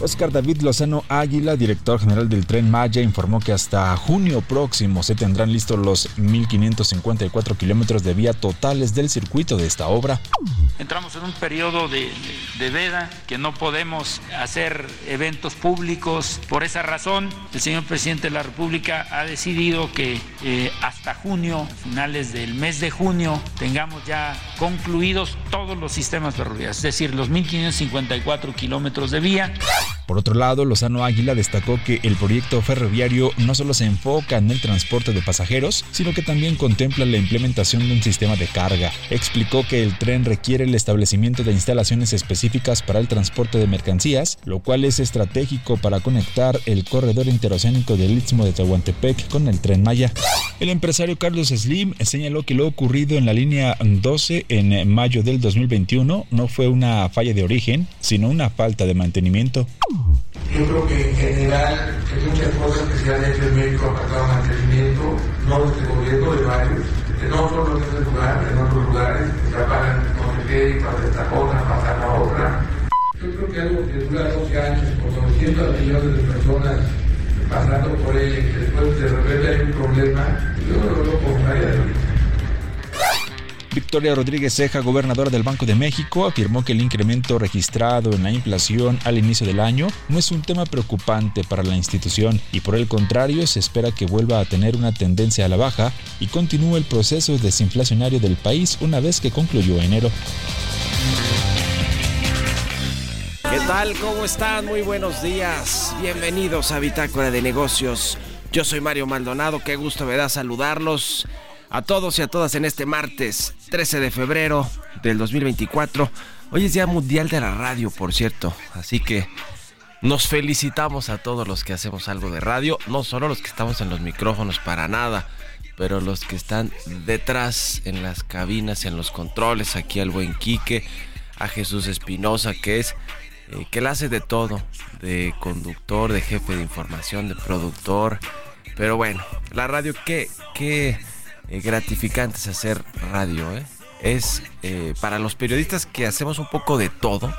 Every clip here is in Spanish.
Oscar David Lozano Águila, director general del Tren Maya, informó que hasta junio próximo se tendrán listos los 1.554 kilómetros de vía totales del circuito de esta obra. Entramos en un periodo de, de, veda que no podemos hacer eventos públicos. Por esa razón, el señor presidente de la República ha decidido que eh, hasta junio, finales del mes de junio, tengamos ya concluidos todos los sistemas ferroviarios, es decir, los 1.554 kilómetros de vía. Por otro lado, Lozano Águila destacó que el proyecto ferroviario no solo se enfoca en el transporte de pasajeros, sino que también contempla la implementación de un sistema de carga. Explicó que el tren requiere el establecimiento de instalaciones específicas para el transporte de mercancías, lo cual es estratégico para conectar el corredor interoceánico del Istmo de Tehuantepec con el tren Maya. El empresario Carlos Slim señaló que lo ocurrido en la línea 12 en mayo del 2021 no fue una falla de origen, sino una falta de mantenimiento. Yo creo que en general hay muchas cosas que se han hecho en México apartado mantenimiento, no de este gobierno, de varios, no solo en este lugar, en otros lugares, apagan no sé qué, pasa esta cosa, pasa la otra. Yo creo que algo que dura 12 años, con 900 millones de personas pasando por ella y que después de repente hay un problema, yo lo veo como una área de Victoria Rodríguez Ceja, gobernadora del Banco de México, afirmó que el incremento registrado en la inflación al inicio del año no es un tema preocupante para la institución y por el contrario se espera que vuelva a tener una tendencia a la baja y continúe el proceso desinflacionario del país una vez que concluyó enero. ¿Qué tal? ¿Cómo están? Muy buenos días. Bienvenidos a Bitácora de Negocios. Yo soy Mario Maldonado, qué gusto me da saludarlos a todos y a todas en este martes 13 de febrero del 2024. Hoy es Día Mundial de la Radio, por cierto, así que nos felicitamos a todos los que hacemos algo de radio, no solo los que estamos en los micrófonos para nada, pero los que están detrás en las cabinas, en los controles, aquí al buen Quique, a Jesús Espinosa, que es eh, que la hace de todo, de conductor, de jefe de información, de productor. Pero bueno, la radio, qué, qué eh, gratificante es hacer radio, ¿eh? Es eh, para los periodistas que hacemos un poco de todo,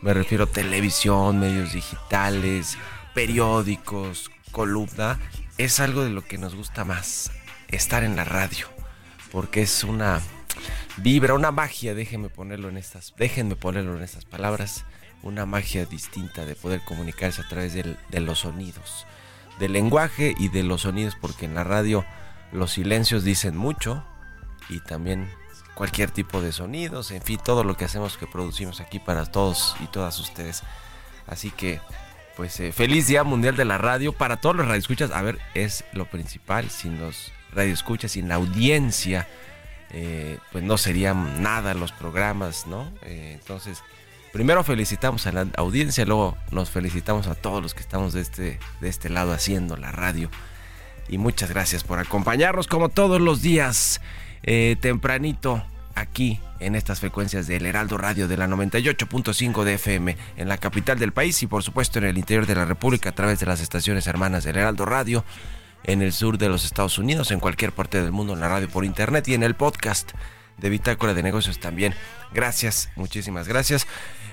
me refiero a televisión, medios digitales, periódicos, columna, es algo de lo que nos gusta más, estar en la radio, porque es una vibra, una magia, déjenme ponerlo en estas, déjenme ponerlo en estas palabras, una magia distinta de poder comunicarse a través de los sonidos, del lenguaje y de los sonidos, porque en la radio los silencios dicen mucho y también cualquier tipo de sonidos, en fin, todo lo que hacemos que producimos aquí para todos y todas ustedes. Así que, pues eh, feliz Día Mundial de la Radio para todos los radioescuchas. A ver, es lo principal, sin los radioescuchas, sin la audiencia, eh, pues no serían nada los programas, ¿no? Eh, entonces, primero felicitamos a la audiencia, luego nos felicitamos a todos los que estamos de este, de este lado haciendo la radio y muchas gracias por acompañarnos como todos los días eh, tempranito aquí en estas frecuencias del Heraldo Radio de la 98.5 de FM en la capital del país y por supuesto en el interior de la República a través de las estaciones hermanas del Heraldo Radio en el sur de los Estados Unidos, en cualquier parte del mundo en la radio por internet y en el podcast de Bitácora de Negocios también. Gracias, muchísimas gracias.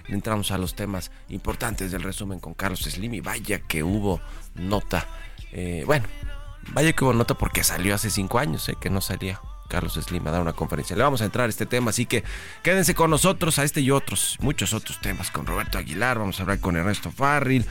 Entramos a los temas importantes del resumen con Carlos Slim y vaya que hubo nota. Eh, bueno, Vaya que hubo nota porque salió hace cinco años, ¿eh? que no salía Carlos Slim a dar una conferencia. Le vamos a entrar a este tema, así que quédense con nosotros a este y otros, muchos otros temas con Roberto Aguilar, vamos a hablar con Ernesto Farril,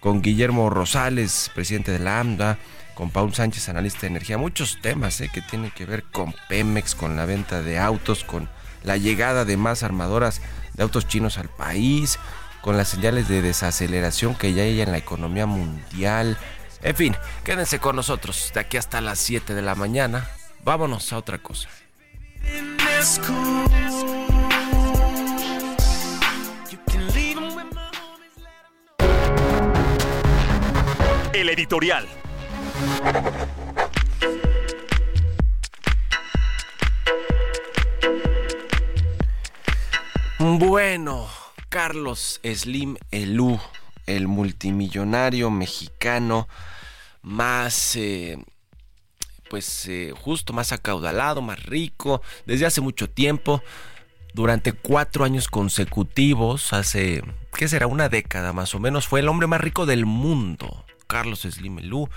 con Guillermo Rosales, presidente de la AMDA, con Paul Sánchez, analista de energía, muchos temas eh, que tienen que ver con Pemex, con la venta de autos, con la llegada de más armadoras de autos chinos al país, con las señales de desaceleración que ya hay en la economía mundial. En fin, quédense con nosotros de aquí hasta las 7 de la mañana. Vámonos a otra cosa. El editorial. Bueno, Carlos Slim Elú, el multimillonario mexicano más, eh, pues eh, justo, más acaudalado, más rico, desde hace mucho tiempo, durante cuatro años consecutivos, hace, ¿qué será? Una década más o menos, fue el hombre más rico del mundo, Carlos Slim Elú,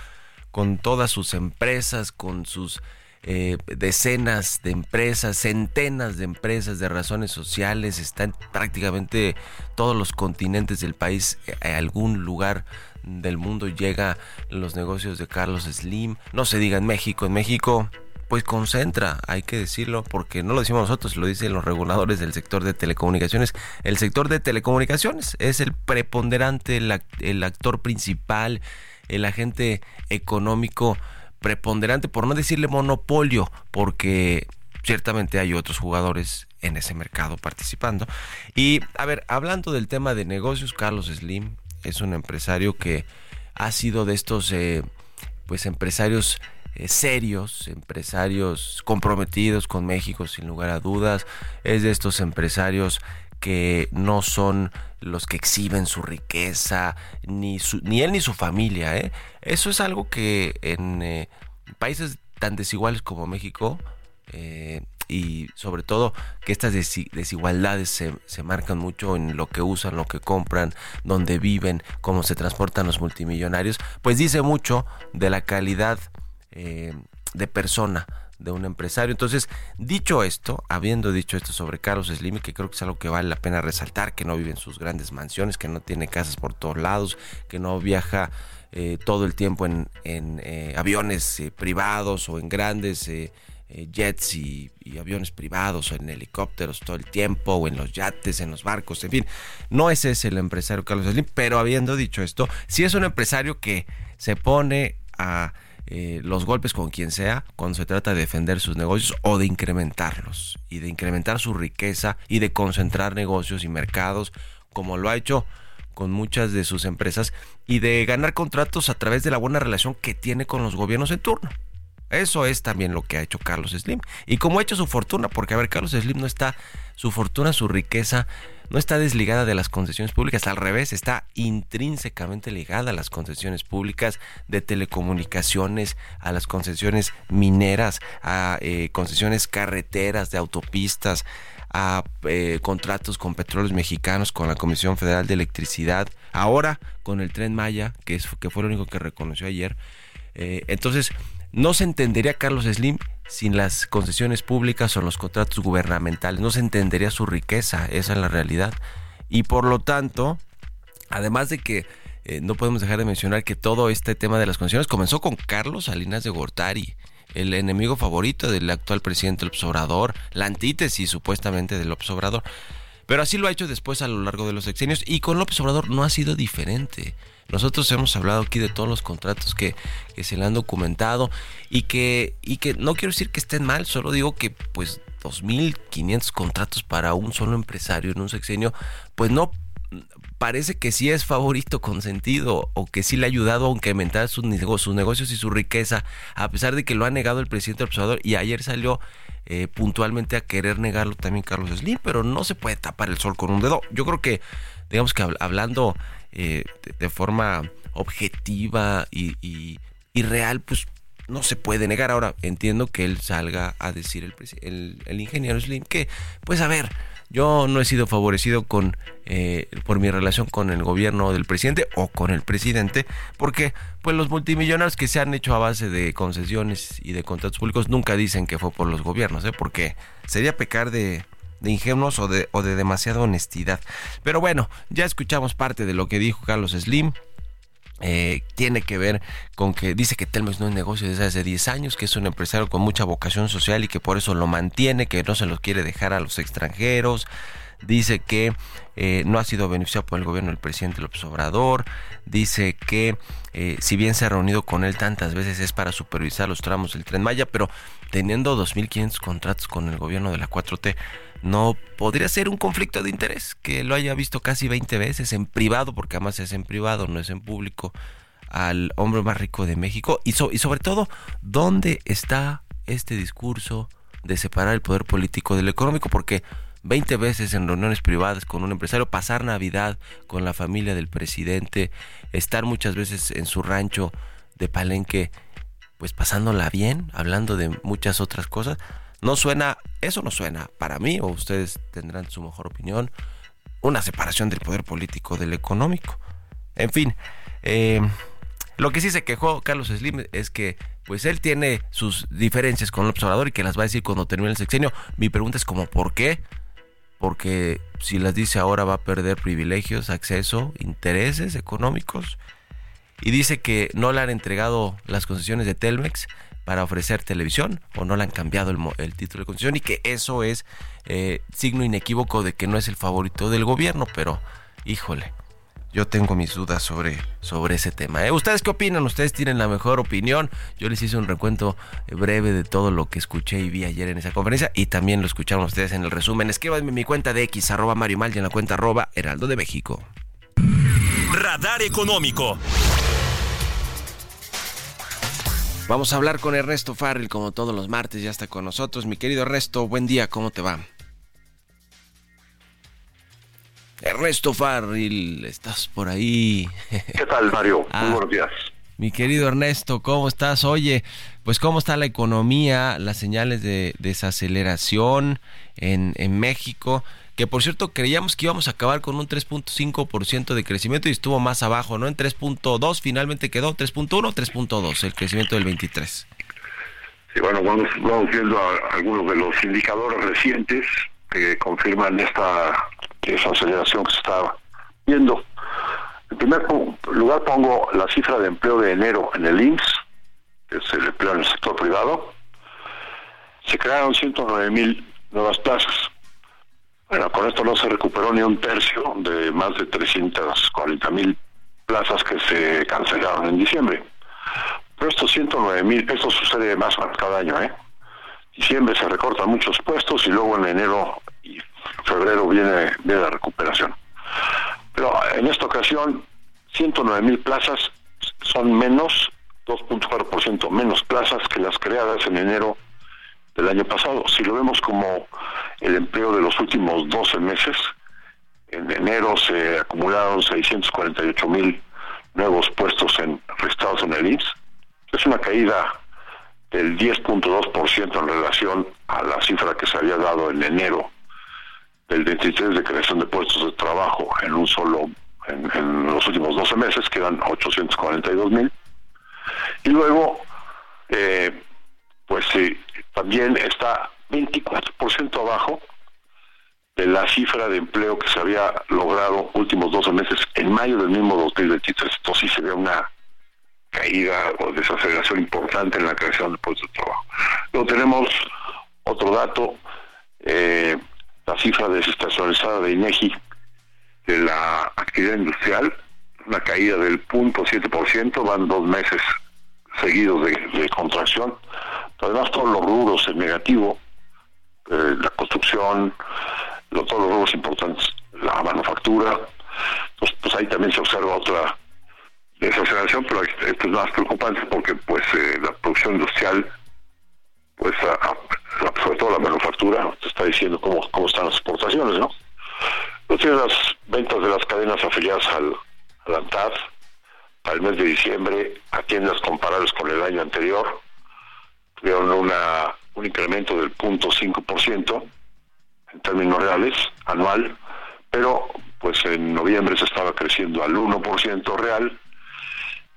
con todas sus empresas, con sus eh, decenas de empresas, centenas de empresas de razones sociales, están prácticamente todos los continentes del país, a eh, algún lugar del mundo llega los negocios de Carlos Slim. No se diga en México, en México pues concentra, hay que decirlo, porque no lo decimos nosotros, lo dicen los reguladores del sector de telecomunicaciones. El sector de telecomunicaciones es el preponderante, el actor principal, el agente económico preponderante, por no decirle monopolio, porque ciertamente hay otros jugadores en ese mercado participando. Y a ver, hablando del tema de negocios, Carlos Slim es un empresario que ha sido de estos eh, pues empresarios eh, serios, empresarios comprometidos con México sin lugar a dudas, es de estos empresarios que no son los que exhiben su riqueza, ni, ni él ni su familia. ¿eh? Eso es algo que en eh, países tan desiguales como México, eh, y sobre todo que estas desigualdades se, se, marcan mucho en lo que usan, lo que compran, dónde viven, cómo se transportan los multimillonarios, pues dice mucho de la calidad de persona de un empresario. Entonces, dicho esto, habiendo dicho esto sobre Carlos Slim, que creo que es algo que vale la pena resaltar, que no vive en sus grandes mansiones, que no tiene casas por todos lados, que no viaja eh, todo el tiempo en, eh, aviones eh, privados o en grandes jets y, aviones privados o en helicópteros todo el tiempo o en los yates, en los barcos, en fin. No ese es el empresario Carlos Slim, pero habiendo dicho esto, sí es un empresario que se pone a eh, los golpes con quien sea cuando se trata de defender sus negocios o de incrementarlos y de incrementar su riqueza y de concentrar negocios y mercados como lo ha hecho con muchas de sus empresas y de ganar contratos a través de la buena relación que tiene con los gobiernos en turno. Eso es también lo que ha hecho Carlos Slim. Y como ha hecho su fortuna, porque a ver, Carlos Slim no está, su fortuna, su riqueza, no está desligada de las concesiones públicas, al revés, está intrínsecamente ligada a las concesiones públicas de telecomunicaciones, a las concesiones mineras, a eh, concesiones carreteras, de autopistas, a eh, contratos con petróleos mexicanos, con la Comisión Federal de Electricidad, ahora con el tren Maya, que, es, que fue lo único que reconoció ayer. Eh, entonces, no se entendería Carlos Slim sin las concesiones públicas o los contratos gubernamentales. No se entendería su riqueza, esa es la realidad. Y por lo tanto, además de que eh, no podemos dejar de mencionar que todo este tema de las concesiones comenzó con Carlos Salinas de Gortari, el enemigo favorito del actual presidente López Obrador, la antítesis supuestamente del López Obrador. Pero así lo ha hecho después a lo largo de los sexenios y con López Obrador no ha sido diferente. Nosotros hemos hablado aquí de todos los contratos que, se le han documentado y que, y que no quiero decir que estén mal, solo digo que pues 2.500 contratos para un solo empresario en un sexenio, pues no parece que sí es favorito consentido o que sí le ha ayudado a incrementar sus, sus negocios y su riqueza, a pesar de que lo ha negado el presidente observador y ayer salió eh, puntualmente a querer negarlo también Carlos Slim, pero no se puede tapar el sol con un dedo. Yo creo que, digamos que hablando eh, de, forma objetiva y, real, pues no se puede negar. Ahora entiendo que él salga a decir el, el, ingeniero Slim que, pues a ver, yo no he sido favorecido con eh, por mi relación con el gobierno del presidente o con el presidente, porque pues los multimillonarios que se han hecho a base de concesiones y de contratos públicos nunca dicen que fue por los gobiernos, ¿eh? porque sería pecar de, de ingenuos o de, o de demasiada honestidad. Pero bueno, ya escuchamos parte de lo que dijo Carlos Slim. Eh, tiene que ver con que dice que Telmex no es negocio desde hace 10 años, que es un empresario con mucha vocación social y que por eso lo mantiene, que no se lo quiere dejar a los extranjeros. Dice que eh, no ha sido beneficiado por el gobierno del presidente López Obrador. Dice que eh, si bien se ha reunido con él tantas veces es para supervisar los tramos del tren Maya, pero teniendo 2.500 contratos con el gobierno de la 4T, no podría ser un conflicto de interés, que lo haya visto casi 20 veces en privado, porque además es en privado, no es en público, al hombre más rico de México. Y, y sobre todo, ¿dónde está este discurso de separar el poder político del económico? Porque 20 veces en reuniones privadas con un empresario, pasar Navidad con la familia del presidente, estar muchas veces en su rancho de Palenque, pues pasándola bien, hablando de muchas otras cosas no suena, eso no suena para mí, o ustedes tendrán su mejor opinión, una separación del poder político del económico. En fin, eh, lo que sí se quejó Carlos Slim es que pues él tiene sus diferencias con el observador y que las va a decir cuando termine el sexenio. Mi pregunta es como ¿por qué? Porque si las dice ahora va a perder privilegios, acceso, intereses económicos. Y dice que no le han entregado las concesiones de Telmex para ofrecer televisión o no le han cambiado el, título de concesión y que eso es eh, signo inequívoco de que no es el favorito del gobierno, pero híjole, yo tengo mis dudas sobre, sobre ese tema. ¿eh? ¿Ustedes qué opinan? ¿Ustedes tienen la mejor opinión? Yo les hice un recuento eh, breve de todo lo que escuché y vi ayer en esa conferencia y también lo escucharon ustedes en el resumen. Escríbanme en mi cuenta de X, arroba Mario Mal y en la cuenta arroba Heraldo de México. Radar Económico. Vamos a hablar con Ernesto Farril, como todos los martes, ya está con nosotros. Mi querido Ernesto, buen día, ¿cómo te va? Ernesto Farril, estás por ahí. ¿Qué tal, Mario? Muy ah, buenos días. Mi querido Ernesto, ¿cómo estás? Oye, pues cómo está la economía, las señales de desaceleración en, en México que por cierto creíamos que íbamos a acabar con un 3.5% de crecimiento y estuvo más abajo, ¿no? En 3.2 finalmente quedó 3.1 3.2 el crecimiento del 23. Sí, bueno, vamos, vamos viendo algunos de los indicadores recientes que confirman esta desaceleración que se está viendo. En primer lugar pongo la cifra de empleo de enero en el IMSS, que es el empleo en el sector privado. Se crearon 109 mil nuevas plazas bueno, con esto no se recuperó ni un tercio de más de 340 mil plazas que se cancelaron en diciembre. Pero estos 109 mil, esto sucede más cada año, ¿eh? Diciembre se recortan muchos puestos y luego en enero y febrero viene, viene la recuperación. Pero en esta ocasión, 109 mil plazas son menos, 2.4% menos plazas que las creadas en enero del año pasado. Si lo vemos como el empleo de los últimos 12 meses, en enero se acumularon 648 mil nuevos puestos en registrados en el IMSS. Es una caída del 10.2% en relación a la cifra que se había dado en enero del 23 de creación de puestos de trabajo en un solo, en, los últimos 12 meses, que eran 842 mil. Y luego, eh, pues sí, también está 24% abajo de la cifra de empleo que se había logrado últimos 12 meses en mayo del mismo 2023. Entonces sí se ve una caída o desaceleración importante en la creación de puestos de trabajo. Luego tenemos otro dato, eh, la cifra desestacionalizada de INEGI de la actividad industrial, una caída del 0.7%, van dos meses seguidos de contracción. Además, todos los rubros en negativo, eh, la construcción, todos los rubros importantes, la manufactura, pues, pues ahí también se observa otra desaceleración, pero esto es más preocupante porque pues eh, la producción industrial, pues sobre todo la manufactura, te está diciendo cómo, cómo están las exportaciones, ¿no? Tiene las ventas de las cadenas afiliadas al, al para el mes de diciembre a tiendas comparables con el año anterior tuvieron una, un incremento del 0.5% en términos reales, anual, pero pues en noviembre se estaba creciendo al 1% real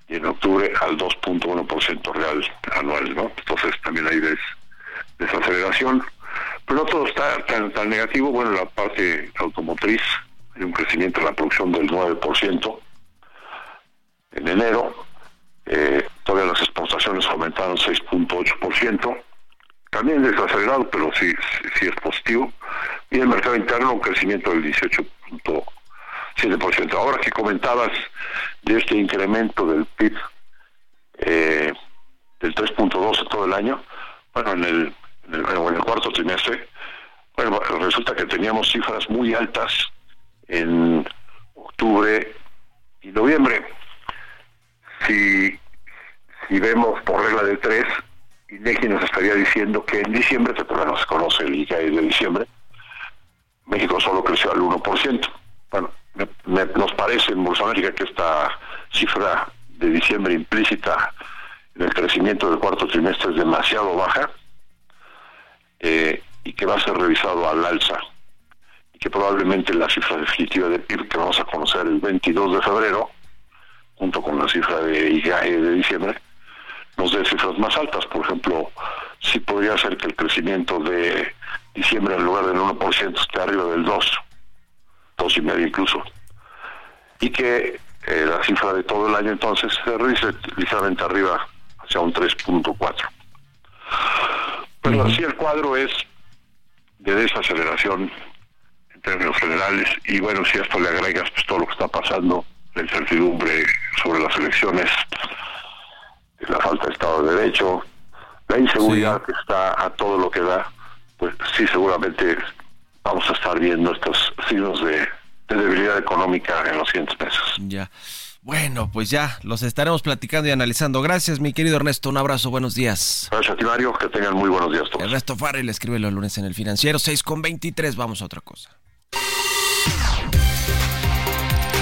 y en octubre al 2.1% real anual, ¿no? Entonces también hay des, desaceleración, pero no todo está tan, tan negativo, bueno, la parte automotriz, hay un crecimiento en la producción del 9% en enero, eh, todavía las exportaciones aumentaron 6.8%, también desacelerado, pero sí, sí, es positivo, y el mercado interno un crecimiento del 18.7%. Ahora que comentabas de este incremento del PIB eh, del 3.12 todo el año, bueno, en el, cuarto trimestre, resulta que teníamos cifras muy altas en octubre y noviembre si, si vemos por regla de tres, INEGI nos estaría diciendo que en diciembre, que todavía no se conoce el ICAE de diciembre, México solo creció al 1%. Bueno, nos parece en Bolsa América que esta cifra de diciembre implícita en el crecimiento del cuarto trimestre es demasiado baja eh, y que va a ser revisado al alza y que probablemente la cifra definitiva de PIB que vamos a conocer el 22 de febrero junto con la cifra de IGAE de diciembre, nos dé cifras más altas. Por ejemplo, sí podría ser que el crecimiento de diciembre en lugar del 1% esté arriba del 2, 2,5 incluso. Y que eh, la cifra de todo el año entonces se revise ligeramente arriba hacia un 3.4. Pero así el cuadro es de desaceleración en términos generales y bueno, si a esto le agregas pues, todo lo que está pasando la incertidumbre sobre las elecciones, la falta de Estado de Derecho, la inseguridad que está a todo lo que da, pues sí, seguramente vamos a estar viendo estos signos de, debilidad económica en los siguientes meses. Ya. Bueno, pues ya los estaremos platicando y analizando. Gracias, mi querido Ernesto. Un abrazo, buenos días. Gracias Mario. Que tengan muy buenos días todos. Ernesto Farrell escribe los lunes en el financiero, 6 con 23. Vamos a otra cosa.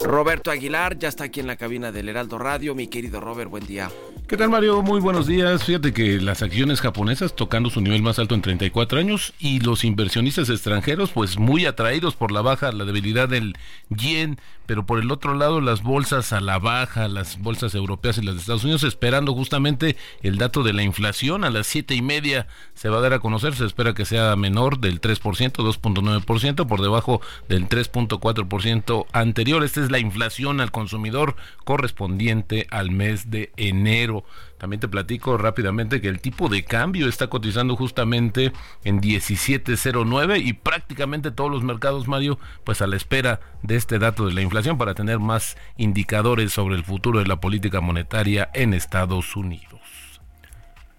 Roberto Aguilar ya está aquí en la cabina del Heraldo Radio. Mi querido Robert, buen día. ¿Qué tal Mario? Muy buenos días. Fíjate que las acciones japonesas tocando su nivel más alto en 34 años y los inversionistas extranjeros pues muy atraídos por la baja, la debilidad del yen, pero por el otro lado las bolsas a la baja, las bolsas europeas y las de Estados Unidos esperando justamente el dato de la inflación a las siete y media se va a dar a conocer, se espera que sea menor del 3%, 2.9%, por debajo del 3.4% anterior. Esta es la inflación al consumidor correspondiente al mes de enero. También te platico rápidamente que el tipo de cambio está cotizando justamente en 17.09 y prácticamente todos los mercados, Mario, pues a la espera de este dato de la inflación para tener más indicadores sobre el futuro de la política monetaria en Estados Unidos.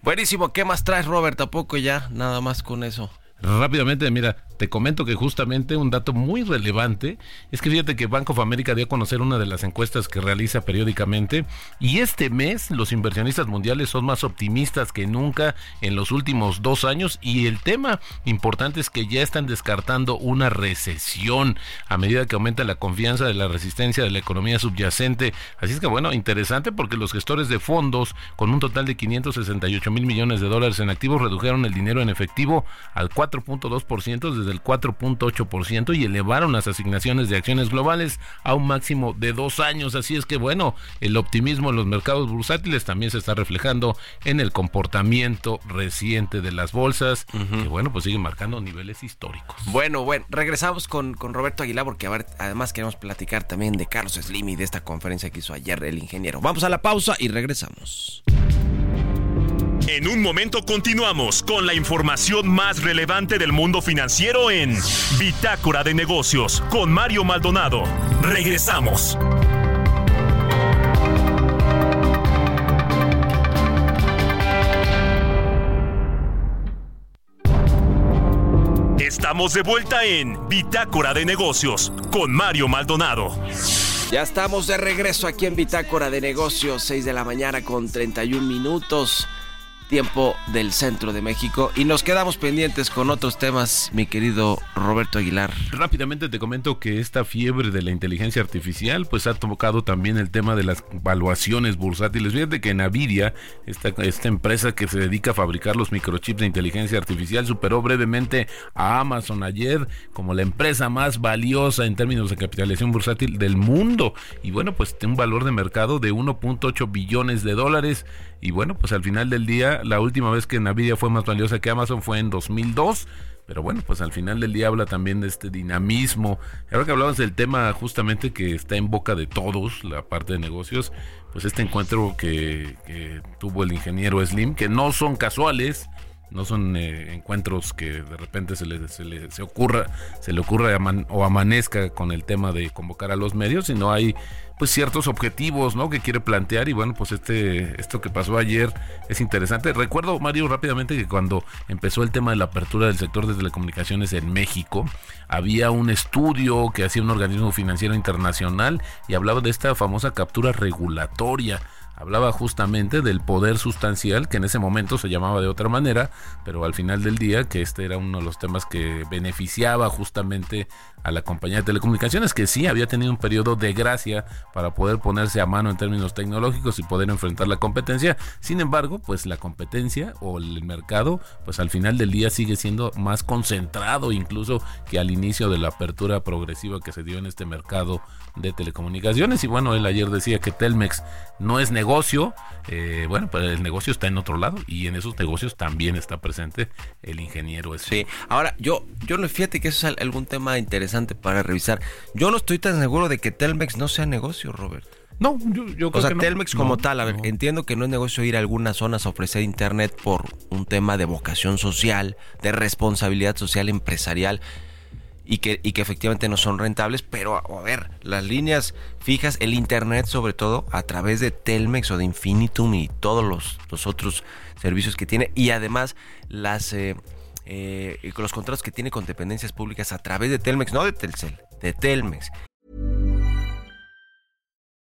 Buenísimo, ¿qué más traes, Robert? Tampoco ya, nada más con eso. Rápidamente, mira, te comento que justamente un dato muy relevante es que fíjate que Banco of America dio a conocer una de las encuestas que realiza periódicamente y este mes los inversionistas mundiales son más optimistas que nunca en los últimos dos años y el tema importante es que ya están descartando una recesión a medida que aumenta la confianza de la resistencia de la economía subyacente. Así es que bueno, interesante porque los gestores de fondos con un total de 568 mil millones de dólares en activos redujeron el dinero en efectivo al 4.2% desde del 4.8% y elevaron las asignaciones de acciones globales a un máximo de dos años. Así es que bueno, el optimismo en los mercados bursátiles también se está reflejando en el comportamiento reciente de las bolsas, que bueno, pues siguen marcando niveles históricos. Bueno, bueno, regresamos con, con Roberto Aguilar porque ver, además queremos platicar también de Carlos Slim y de esta conferencia que hizo ayer el ingeniero. Vamos a la pausa y regresamos. En un momento continuamos con la información más relevante del mundo financiero en Bitácora de Negocios con Mario Maldonado. Regresamos. Estamos de vuelta en Bitácora de Negocios con Mario Maldonado. Ya estamos de regreso aquí en Bitácora de Negocios, 6 de la mañana con 31 minutos. Tiempo del centro de México. Y nos quedamos pendientes con otros temas, mi querido Roberto Aguilar. Rápidamente te comento que esta fiebre de la inteligencia artificial pues ha tocado también el tema de las valuaciones bursátiles. Fíjate que Nvidia, esta, esta empresa que se dedica a fabricar los microchips de inteligencia artificial, superó brevemente a Amazon ayer como la empresa más valiosa en términos de capitalización bursátil del mundo. Y bueno, pues tiene un valor de mercado de 1.8 billones de dólares. Y bueno, pues al final del día, la última vez que Nvidia fue más valiosa que Amazon fue en 2002. Pero bueno, pues al final del día habla también de este dinamismo. Ahora que hablabas del tema justamente que está en boca de todos, la parte de negocios, pues este encuentro que, que tuvo el ingeniero Slim, que no son casuales, no son eh, encuentros que de repente se le, se le se ocurra, se le ocurra o amanezca con el tema de convocar a los medios, sino hay pues ciertos objetivos, ¿no? que quiere plantear y bueno, pues este esto que pasó ayer es interesante. Recuerdo Mario rápidamente que cuando empezó el tema de la apertura del sector de telecomunicaciones en México, había un estudio que hacía un organismo financiero internacional y hablaba de esta famosa captura regulatoria hablaba justamente del poder sustancial, que en ese momento se llamaba de otra manera, pero al final del día que este era uno de los temas que beneficiaba justamente a la compañía de telecomunicaciones, que sí había tenido un periodo de gracia para poder ponerse a mano en términos tecnológicos y poder enfrentar la competencia. Sin embargo, pues la competencia o el mercado, pues al final del día sigue siendo más concentrado incluso que al inicio de la apertura progresiva que se dio en este mercado de telecomunicaciones. Y bueno, él ayer decía que Telmex no es negocio, eh, bueno, pues el negocio está en otro lado y en esos negocios también está presente el ingeniero. Sí, ahora yo, yo no fíjate que eso es algún tema interesante para revisar. Yo no estoy tan seguro de que Telmex no sea negocio, Robert. No, yo, yo creo O sea, Telmex como tal, a ver, entiendo que no es negocio ir a algunas zonas a ofrecer internet por un tema de vocación social, de responsabilidad social empresarial y que, y que efectivamente no son rentables, pero a, ver, las líneas fijas, el internet sobre todo, a través de Telmex o de Infinitum y todos los, los otros servicios que tiene, y además las eh, eh, los contratos que tiene con dependencias públicas a través de Telmex, no de Telcel, de Telmex.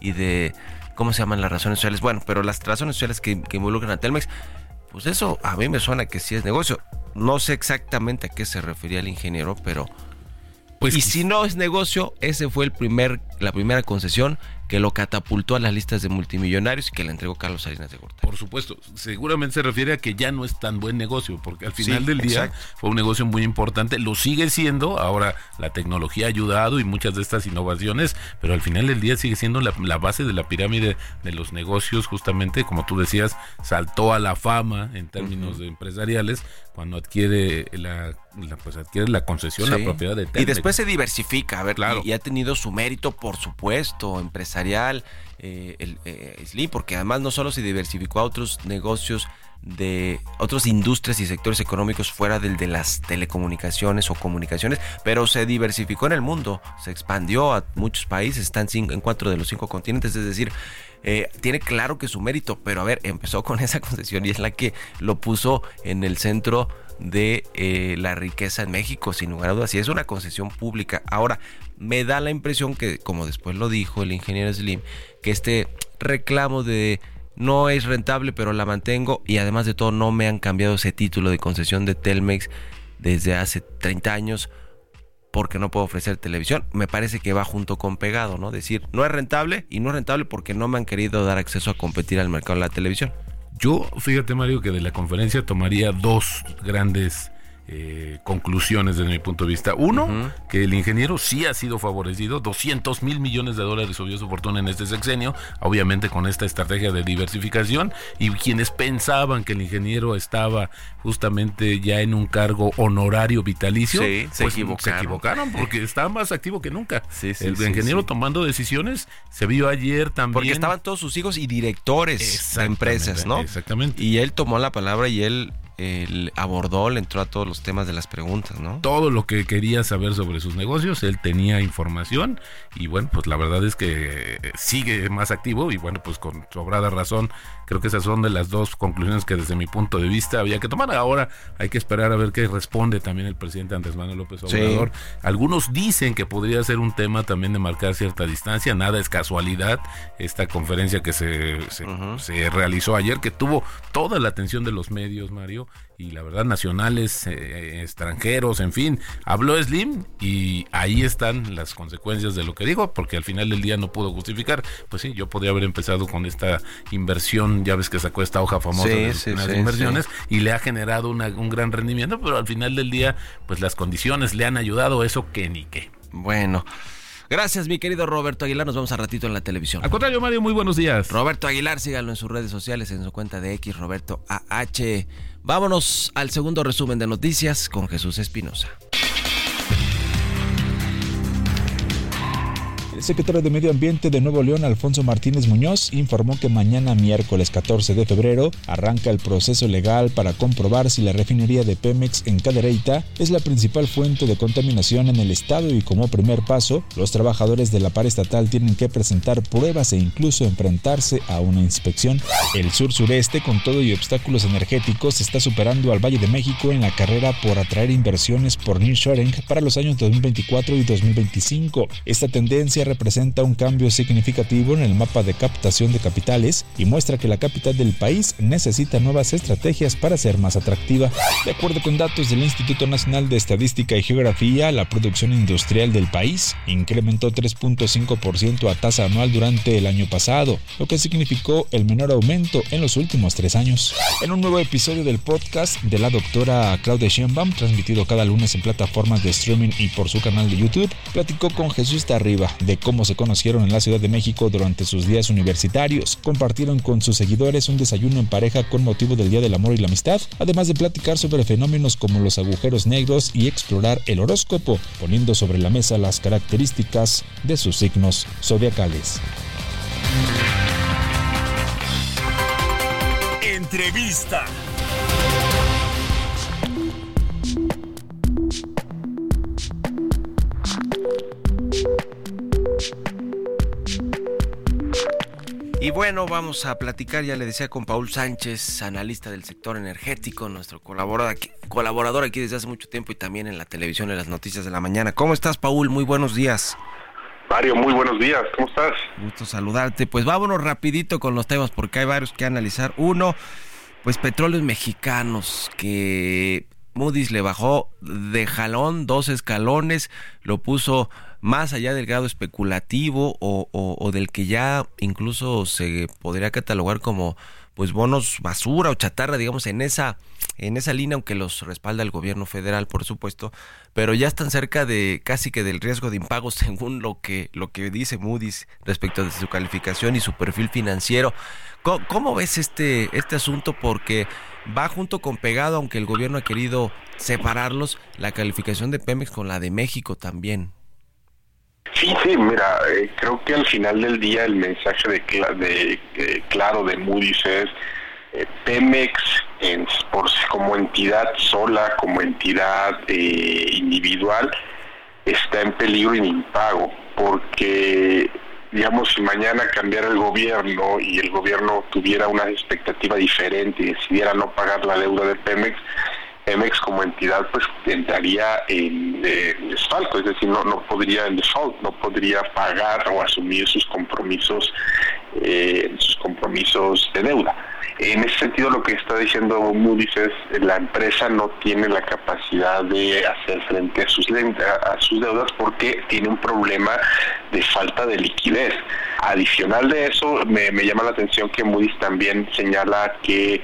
Y de ¿cómo se llaman las razones sociales? Bueno, pero las razones sociales que, que involucran a Telmex, pues eso a mí me suena que sí es negocio. No sé exactamente a qué se refería el ingeniero, pero pues y si no es negocio, ese fue el primer la primera concesión que lo catapultó a las listas de multimillonarios y que le entregó Carlos Salinas de Gortari. Por supuesto, seguramente se refiere a que ya no es tan buen negocio, porque al final del día fue un negocio muy importante, lo sigue siendo, ahora la tecnología ha ayudado y muchas de estas innovaciones, pero al final del día sigue siendo la, base de la pirámide de los negocios, justamente como tú decías, saltó a la fama en términos empresariales cuando adquiere la, pues adquiere la concesión, la propiedad de Telmex. Y después se diversifica, a ver, claro. y, y ha tenido su mérito, por supuesto, empresarial eh, el, eh, porque además no solo se diversificó a otros negocios de otras industrias y sectores económicos fuera del de las telecomunicaciones o comunicaciones, pero se diversificó en el mundo, se expandió a muchos países, están en cuatro de los cinco continentes, es decir, eh, tiene claro que su mérito, pero a ver, empezó con esa concesión y es la que lo puso en el centro de eh, la riqueza en México, sin lugar a dudas, y es una concesión pública. Ahora, me da la impresión que, como después lo dijo el ingeniero Slim, que este reclamo de no es rentable, pero la mantengo, y además de todo, no me han cambiado ese título de concesión de Telmex desde hace 30 años porque no puedo ofrecer televisión, me parece que va junto con pegado, ¿no? Decir, no es rentable y no es rentable porque no me han querido dar acceso a competir al mercado de la televisión. Yo, fíjate Mario, que de la conferencia tomaría dos grandes eh, conclusiones desde mi punto de vista. Uno, que el ingeniero sí ha sido favorecido, 200 mil millones de dólares subió su fortuna en este sexenio, obviamente con esta estrategia de diversificación, y quienes pensaban que el ingeniero estaba justamente ya en un cargo honorario vitalicio, se, pues, equivocaron. se equivocaron porque está más activo que nunca. el ingeniero tomando decisiones se vio ayer también. Porque estaban todos sus hijos y directores de empresas, ¿no? Exactamente. Y él tomó la palabra y él él abordó, le entró a todos los temas de las preguntas, ¿no? Todo lo que quería saber sobre sus negocios, él tenía información y bueno, pues la verdad es que sigue más activo y bueno, pues con sobrada razón, creo que esas son de las dos conclusiones que desde mi punto de vista había que tomar. Ahora hay que esperar a ver qué responde también el presidente Andrés Manuel López Obrador. Algunos dicen que podría ser un tema también de marcar cierta distancia, nada es casualidad. Esta conferencia que se, se, se realizó ayer, que tuvo toda la atención de los medios, Mario, y la verdad nacionales, eh, extranjeros, en fin, habló Slim y ahí están las consecuencias de lo que dijo, porque al final del día no pudo justificar, pues sí, yo podría haber empezado con esta inversión, ya ves que sacó esta hoja famosa de las inversiones y le ha generado un gran rendimiento, pero al final del día, pues las condiciones le han ayudado eso que ni qué. Bueno. Gracias, mi querido Roberto Aguilar. Nos vemos a ratito en la televisión. Al contrario, Mario, muy buenos días. Roberto Aguilar, síganlo en sus redes sociales, en su cuenta de X, Roberto AH. Vámonos al segundo resumen de noticias con Jesús Espinosa. El secretario de Medio Ambiente de Nuevo León, Alfonso Martínez Muñoz, informó que mañana miércoles 14 de febrero arranca el proceso legal para comprobar si la refinería de Pemex en Cadereyta es la principal fuente de contaminación en el estado y como primer paso, los trabajadores de la par estatal tienen que presentar pruebas e incluso enfrentarse a una inspección. El sur sureste, con todo y obstáculos energéticos, está superando al Valle de México en la carrera por atraer inversiones por nearshoring para los años 2024 y 2025. Esta tendencia representa un cambio significativo en el mapa de captación de capitales y muestra que la capital del país necesita nuevas estrategias para ser más atractiva. De acuerdo con datos del Instituto Nacional de Estadística y Geografía, la producción industrial del país incrementó 3.5% a tasa anual durante el año pasado, lo que significó el menor aumento en los últimos tres años. En un nuevo episodio del podcast de la doctora Claudia Sheinbaum, transmitido cada lunes en plataformas de streaming y por su canal de YouTube, platicó con Jesús Tarriba de cómo se conocieron en la Ciudad de México durante sus días universitarios. Compartieron con sus seguidores un desayuno en pareja con motivo del Día del Amor y la Amistad, además de platicar sobre fenómenos como los agujeros negros y explorar el horóscopo, poniendo sobre la mesa las características de sus signos zodiacales. Entrevista. Y bueno, vamos a platicar, ya le decía, con Paul Sánchez, analista del sector energético, nuestro colaborador aquí, colaborador aquí desde hace mucho tiempo y también en la televisión en las noticias de la mañana. ¿Cómo estás, Paul? Muy buenos días. Mario, muy buenos días, ¿cómo estás? Gusto saludarte. Pues vámonos rapidito con los temas porque hay varios que analizar. Uno, pues petróleos mexicanos que Moody's le bajó de jalón dos escalones, lo puso más allá del grado especulativo o, del que ya incluso se podría catalogar como pues bonos basura o chatarra, digamos, en esa, en esa línea, aunque los respalda el gobierno federal, por supuesto, pero ya están cerca de casi que del riesgo de impago según lo que, lo que dice Moody's respecto de su calificación y su perfil financiero. ¿Cómo, cómo ves este, este asunto? Porque va junto con pegado, aunque el gobierno ha querido separarlos, la calificación de Pemex con la de México también. Sí, sí, mira, eh, creo que al final del día el mensaje de, de, de claro de Moody's es eh, Pemex en, por, como entidad sola, como entidad eh, individual, está en peligro y en impago, porque digamos, si mañana cambiara el gobierno y el gobierno tuviera una expectativa diferente y decidiera no pagar la deuda de Pemex, Pemex como entidad pues entraría en, desfalco, es decir, no, no podría en default, no podría pagar o asumir sus compromisos, eh, sus compromisos de deuda. En ese sentido lo que está diciendo Moody's es la empresa no tiene la capacidad de hacer frente a sus, a sus deudas porque tiene un problema de falta de liquidez. Adicional de eso, me, llama la atención que Moody's también señala que,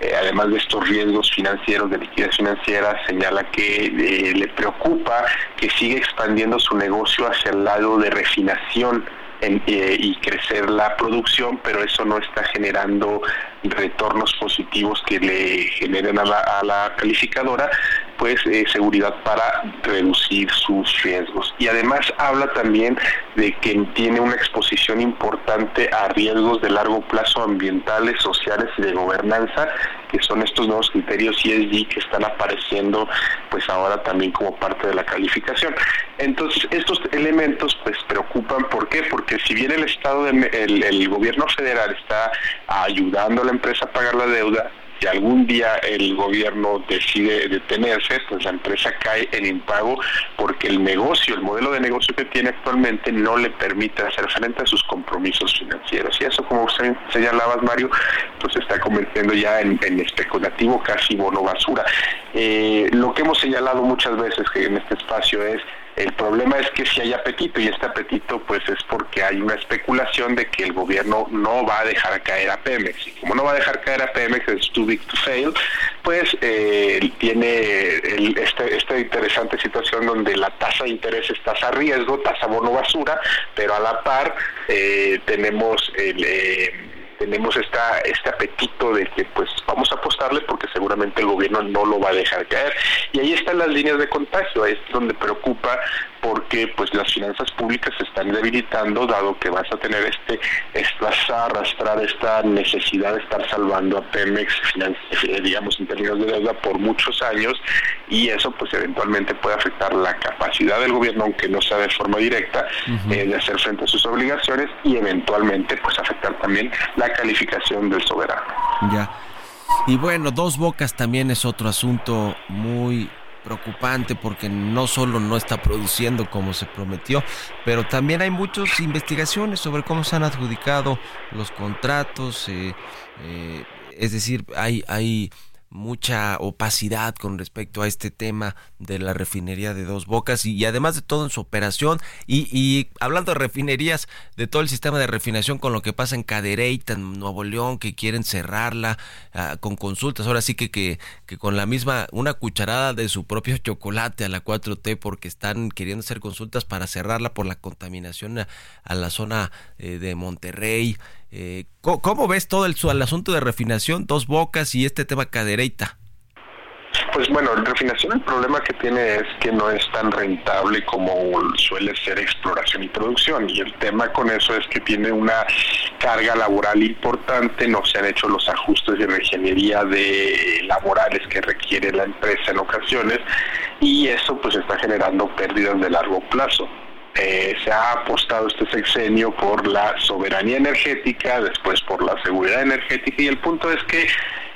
eh, además de estos riesgos financieros, de liquidez financiera, señala que eh, le preocupa que sigue expandiendo su negocio hacia el lado de refinación eh, y crecer la producción, pero eso no está generando retornos positivos que le generen a la, calificadora, pues eh, seguridad para reducir sus riesgos. Y además habla también de que tiene una exposición importante a riesgos de largo plazo ambientales, sociales y de gobernanza, que son estos nuevos criterios ESG que están apareciendo pues ahora también como parte de la calificación. Entonces, estos elementos pues preocupan, ¿por qué? Porque si bien el Estado, de, el, el gobierno federal está ayudando a la empresa pagar la deuda, si algún día el gobierno decide detenerse, pues la empresa cae en impago porque el negocio, el modelo de negocio que tiene actualmente no le permite hacer frente a sus compromisos financieros. Y eso, como usted señalabas, Mario, pues se está convirtiendo ya en, especulativo, casi bono basura. Eh, lo que hemos señalado muchas veces que en este espacio es el problema es que si hay apetito y este apetito pues es porque hay una especulación de que el gobierno no va a dejar caer a Pemex. Y como no va a dejar caer a Pemex, es too big to fail, pues eh, tiene este, esta interesante situación donde la tasa de interés es tasa riesgo, tasa bono basura, pero a la par eh, tenemos el... Eh, tenemos esta, este apetito de que pues vamos a apostarle porque seguramente el gobierno no lo va a dejar caer. Y ahí están las líneas de contagio, ahí es donde preocupa porque pues las finanzas públicas se están debilitando dado que vas a tener este, vas a arrastrar esta necesidad de estar salvando a Pemex eh, digamos en términos de deuda por muchos años y eso pues eventualmente puede afectar la capacidad del gobierno aunque no sea de forma directa eh, de hacer frente a sus obligaciones y eventualmente pues afectar también la calificación del soberano. Ya. Y bueno, dos bocas también es otro asunto muy preocupante porque no solo no está produciendo como se prometió, pero también hay muchas investigaciones sobre cómo se han adjudicado los contratos, eh, eh, es decir, hay, hay mucha opacidad con respecto a este tema de la refinería de Dos Bocas y, además de todo en su operación y, hablando de refinerías, de todo el sistema de refinación con lo que pasa en Cadereyta, en Nuevo León, que quieren cerrarla ah, con consultas, ahora sí que, que, que, con la misma, una cucharada de su propio chocolate a la 4T porque están queriendo hacer consultas para cerrarla por la contaminación a, la zona eh, de Monterrey. Eh, ¿cómo, ves todo el, el, asunto de refinación, dos bocas y este tema cadereita? Pues bueno, refinación el problema que tiene es que no es tan rentable como suele ser exploración y producción. Y el tema con eso es que tiene una carga laboral importante, no se han hecho los ajustes de ingeniería de laborales que requiere la empresa en ocasiones y eso pues está generando pérdidas de largo plazo. Eh, se ha apostado este sexenio por la soberanía energética, después por la seguridad energética y el punto es que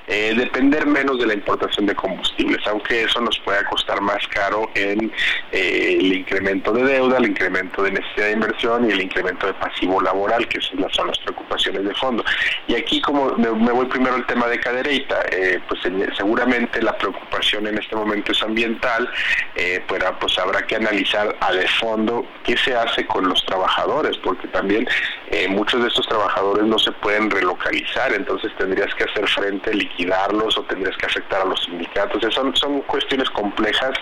eh, depender menos de la importación de combustibles, aunque eso nos pueda costar más caro en eh, el incremento de deuda, el incremento de necesidad de inversión y el incremento de pasivo laboral, que son las preocupaciones de fondo. Y aquí como me, voy primero al tema de Cadereyta, eh, pues seguramente la preocupación en este momento es ambiental, pero pues habrá que analizar a de fondo qué se hace con los trabajadores, porque también muchos de estos trabajadores no se pueden relocalizar, entonces tendrías que hacer frente al liquidarlos o tendrías que afectar a los sindicatos. son, son cuestiones complejas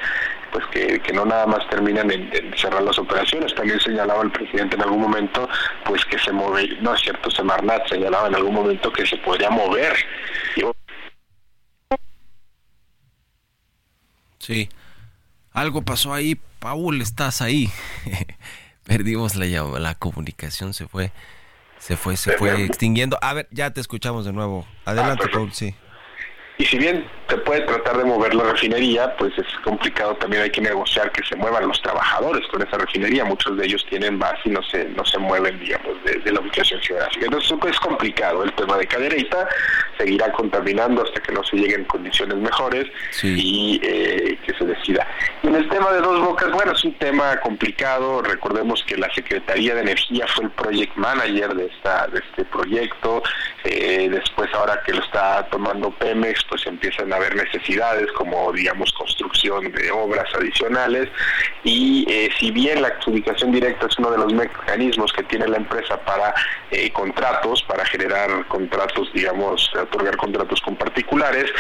pues que, no nada más terminan en, cerrar las operaciones. También señalaba el presidente en algún momento pues que se mueve, no es cierto, Semarnat señalaba en algún momento que se podría mover. Sí, algo pasó ahí, Paul, estás ahí. Perdimos la, la comunicación, se fue, se fue, se fue extinguiendo. A ver, ya te escuchamos de nuevo. Adelante, ah, Paul, sí. Y si bien te puede tratar de mover la refinería, pues es complicado, también hay que negociar que se muevan los trabajadores con esa refinería, muchos de ellos tienen base y no se, no se mueven, digamos, de, la ubicación geográfica. Entonces es complicado el tema de cadereita, seguirá contaminando hasta que no se lleguen condiciones mejores y eh, que se decida. En este tema de dos bocas, bueno, es un tema complicado. Recordemos que la Secretaría de Energía fue el project manager de esta de este proyecto. Eh, después, ahora que lo está tomando Pemex, pues empiezan a necesidades como, digamos, construcción de obras adicionales. Y eh, si bien la adjudicación directa es uno de los mecanismos que tiene la empresa para eh, contratos, para generar contratos, digamos, otorgar contratos con particulares,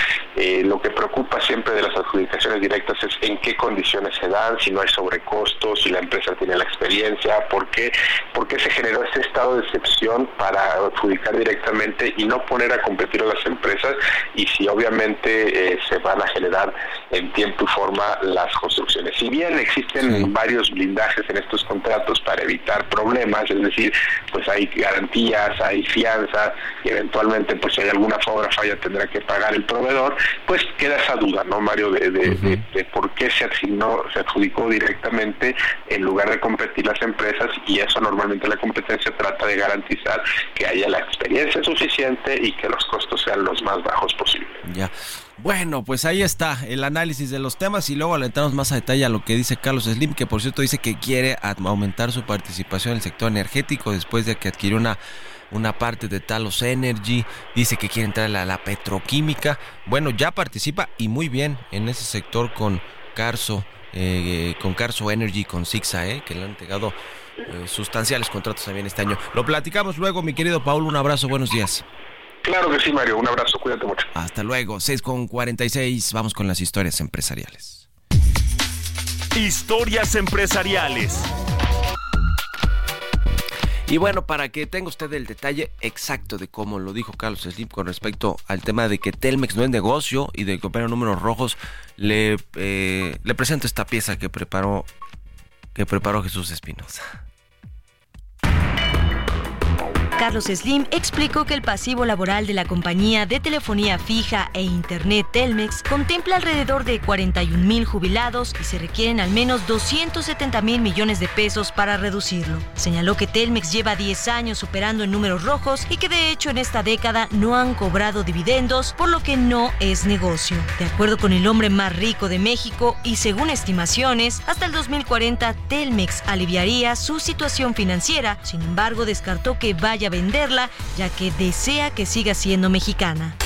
lo que preocupa siempre de las adjudicaciones directas es en qué condiciones se dan, si no hay sobrecostos, si la empresa tiene la experiencia, por qué, por qué se generó ese estado de excepción para adjudicar directamente y no poner a competir a las empresas y si obviamente eh, se van a generar en tiempo y forma las construcciones. Si bien existen varios blindajes en estos contratos para evitar problemas, es decir, pues hay garantías, hay fianzas y eventualmente pues si hay alguna falla tendrá que pagar el proveedor, pues queda esa duda, ¿no, Mario, de, de por qué se asignó, se adjudicó directamente en lugar de competir las empresas y eso normalmente la competencia trata de garantizar que haya la experiencia suficiente y que los costos sean los más bajos posibles. Ya. Bueno, pues ahí está el análisis de los temas y luego alentamos más a detalle a lo que dice Carlos Slim, que por cierto dice que quiere aumentar su participación en el sector energético después de que adquirió una una parte de Talos Energy, dice que quiere entrar a la petroquímica. Bueno, ya participa y muy bien en ese sector con Carso, eh, con Carso Energy, con Sixa, eh, que le han entregado eh, sustanciales contratos también este año. Lo platicamos luego, mi querido Paul, un abrazo, buenos días. Claro que sí, Mario, un abrazo, cuídate mucho. Hasta luego, 6 con 46, vamos con las historias empresariales. Historias empresariales. Y bueno, para que tenga usted el detalle exacto de cómo lo dijo Carlos Slim con respecto al tema de que Telmex no es negocio y de que opera números rojos, le, eh, le presento esta pieza que preparó, que preparó Jesús Espinosa. Carlos Slim explicó que el pasivo laboral de la compañía de telefonía fija e Internet Telmex contempla alrededor de 41 mil jubilados y se requieren al menos 270 mil millones de pesos para reducirlo. Señaló que Telmex lleva 10 años operando en números rojos y que de hecho en esta década no han cobrado dividendos, por lo que no es negocio. De acuerdo con el hombre más rico de México y según estimaciones, hasta el 2040 Telmex aliviaría su situación financiera, sin embargo descartó que vaya a venderla, ya que desea que siga siendo mexicana.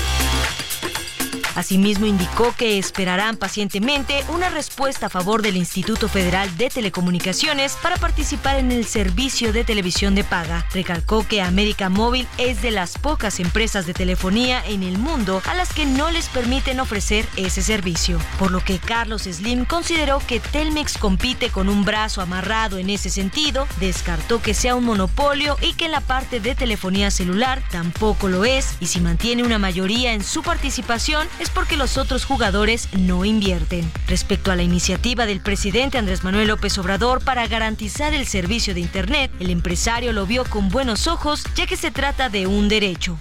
Asimismo, indicó que esperarán pacientemente una respuesta a favor del Instituto Federal de Telecomunicaciones para participar en el servicio de televisión de paga. Recalcó que América Móvil es de las pocas empresas de telefonía en el mundo a las que no les permiten ofrecer ese servicio, por lo que Carlos Slim consideró que Telmex compite con un brazo amarrado en ese sentido, descartó que sea un monopolio y que en la parte de telefonía celular tampoco lo es, y si mantiene una mayoría en su participación, es porque los otros jugadores no invierten. Respecto a la iniciativa del presidente Andrés Manuel López Obrador para garantizar el servicio de Internet, el empresario lo vio con buenos ojos ya que se trata de un derecho.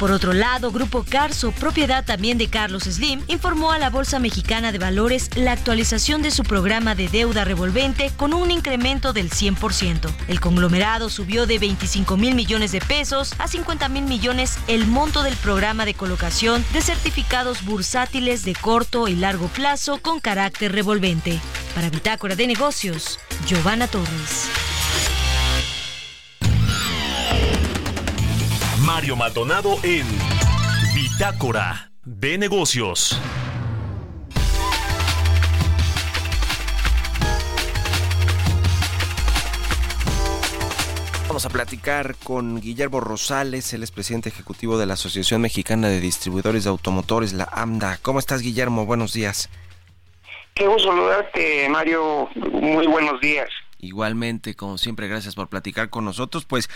Por otro lado, Grupo Carso, propiedad también de Carlos Slim, informó a la Bolsa Mexicana de Valores la actualización de su programa de deuda revolvente con un incremento del 100%. El conglomerado subió de 25 mil millones de pesos a 50 mil millones el monto del programa de colocación de certificados bursátiles de corto y largo plazo con carácter revolvente. Para Bitácora de Negocios, Giovanna Torres. Mario Maldonado en Bitácora de Negocios. Vamos a platicar con Guillermo Rosales, él es presidente ejecutivo de la Asociación Mexicana de Distribuidores de Automotores, la AMDA. ¿Cómo estás, Guillermo? Buenos días. Qué gusto saludarte, Mario. Muy buenos días. Igualmente, como siempre, gracias por platicar con nosotros. Pues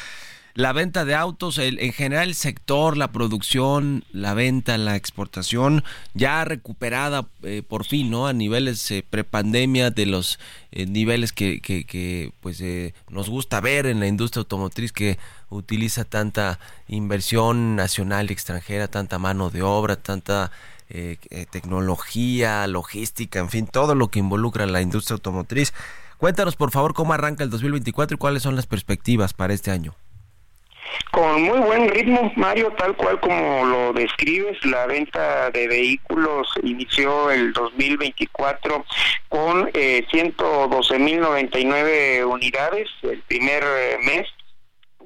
la venta de autos, en general el sector, la producción, la venta, la exportación, ya recuperada eh, por fin, ¿no? A niveles eh, prepandemia de los eh, niveles que, que, pues nos gusta ver en la industria automotriz que utiliza tanta inversión nacional y extranjera, tanta mano de obra, tanta tecnología, logística, en fin, todo lo que involucra la industria automotriz. Cuéntanos, por favor, cómo arranca el 2024 y cuáles son las perspectivas para este año. Con muy buen ritmo, Mario, tal cual como lo describes, la venta de vehículos inició el 2024 con eh, 112.099 unidades el primer eh, mes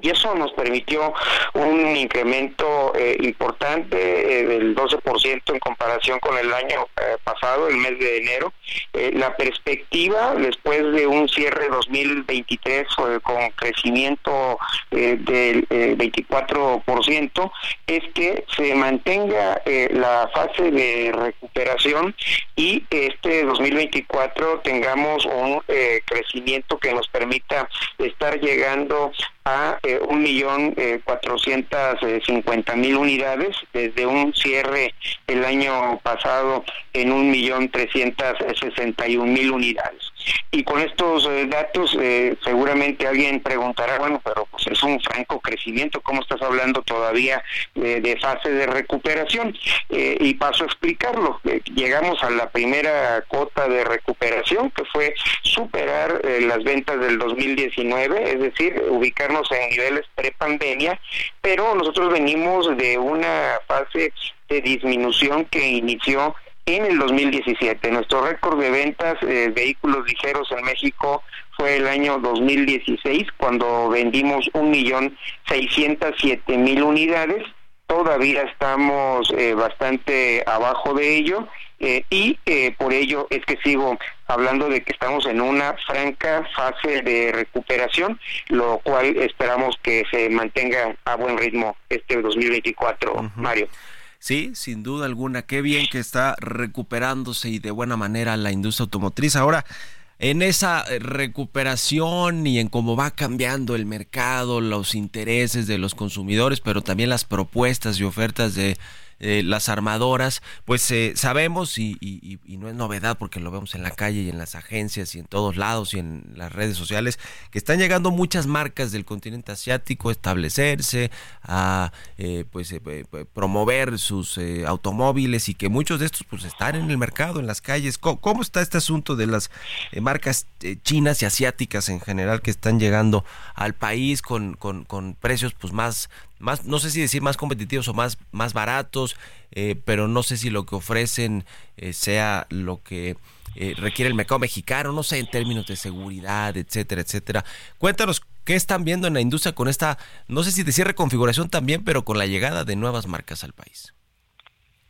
y eso nos permitió un incremento eh, importante eh, del 12% en comparación con el año eh, pasado, el mes de enero. la perspectiva después de un cierre 2023 con crecimiento del 24% es que se mantenga la fase de recuperación y este 2024 tengamos un crecimiento que nos permita estar llegando a eh, un millón eh, cuatrocientas cincuenta mil unidades desde un cierre el año pasado en un millón trescientas sesenta y un mil unidades y con estos eh, datos seguramente alguien preguntará bueno pero pues es un franco crecimiento cómo estás hablando todavía de fase de recuperación y paso a explicarlo. Llegamos a la primera cota de recuperación que fue superar las ventas del 2019 es decir ubicarnos en niveles pre-pandemia, pero nosotros venimos de una fase de disminución que inició en el 2017. Nuestro récord de ventas de vehículos ligeros en México fue el año 2016, cuando vendimos un millón seiscientos siete mil unidades. Todavía estamos eh, bastante abajo de ello eh, y eh, por ello es que sigo hablando de que estamos en una franca fase de recuperación, lo cual esperamos que se mantenga a buen ritmo este 2024, Mario. Sí, sin duda alguna, qué bien que está recuperándose y de buena manera la industria automotriz. Ahora, en esa recuperación y en cómo va cambiando el mercado, los intereses de los consumidores, pero también las propuestas y ofertas de eh, las armadoras, pues eh, sabemos y, no es novedad porque lo vemos en la calle y en las agencias y en todos lados y en las redes sociales, que están llegando muchas marcas del continente asiático a establecerse, a eh, pues promover sus automóviles y que muchos de estos pues están en el mercado, en las calles. ¿Cómo, está este asunto de las marcas chinas y asiáticas en general que están llegando al país con, con, con precios pues más más, no sé si decir más competitivos o más, más baratos, eh, pero no sé si lo que ofrecen eh, sea lo que eh, requiere el mercado mexicano, no sé, en términos de seguridad, etcétera, etcétera. Cuéntanos qué están viendo en la industria con esta, no sé si decir reconfiguración también, pero con la llegada de nuevas marcas al país.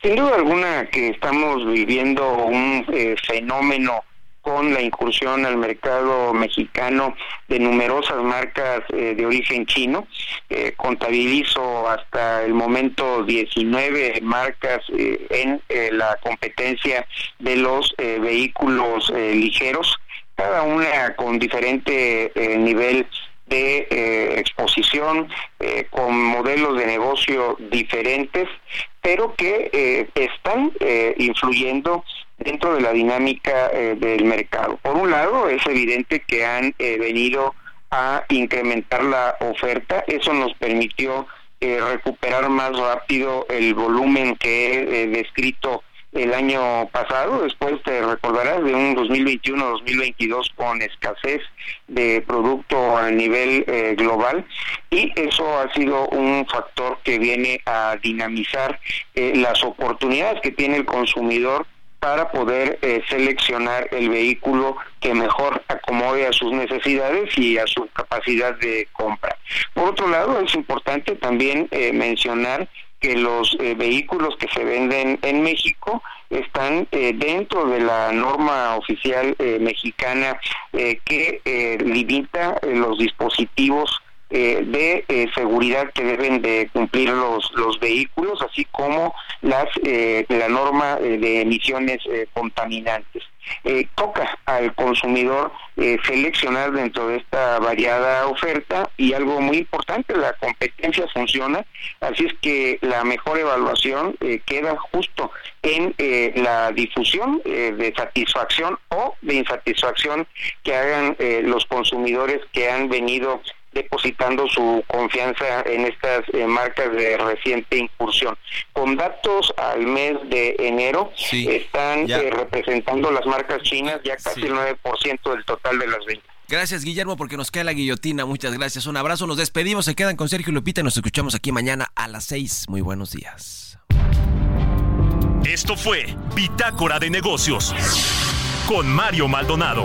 Sin duda alguna que estamos viviendo un fenómeno con la incursión al mercado mexicano de numerosas marcas eh, de origen chino. Eh, contabilizo hasta el momento 19 marcas eh, en la competencia de los vehículos ligeros, cada una con diferente nivel de exposición, con modelos de negocio diferentes, pero que están influyendo dentro de la dinámica eh, del mercado. Por un lado, es evidente que han eh, venido a incrementar la oferta, eso nos permitió eh, recuperar más rápido el volumen que he descrito el año pasado, después te recordarás de un 2021-2022 con escasez de producto a nivel global. Y eso ha sido un factor que viene a dinamizar las oportunidades que tiene el consumidor para poder eh, seleccionar el vehículo que mejor acomode a sus necesidades y a su capacidad de compra. Por otro lado, es importante también eh, mencionar que los eh, vehículos que se venden en México están dentro de la norma oficial mexicana que limita los dispositivos eh, de eh, seguridad que deben de cumplir los, los vehículos, así como las eh, la norma de emisiones contaminantes. toca al consumidor seleccionar dentro de esta variada oferta y algo muy importante, la competencia funciona, así es que la mejor evaluación queda justo en la difusión de satisfacción o de insatisfacción que hagan los consumidores que han venido depositando su confianza en estas eh, marcas de reciente incursión. Con datos al mes de enero están eh, representando las marcas chinas ya casi el 9% del total de las ventas. Gracias, Guillermo, porque nos queda la guillotina. Muchas gracias. Un abrazo. Nos despedimos. Se quedan con Sergio Lupita y nos escuchamos aquí mañana a las 6. Muy buenos días. Esto fue Bitácora de Negocios con Mario Maldonado.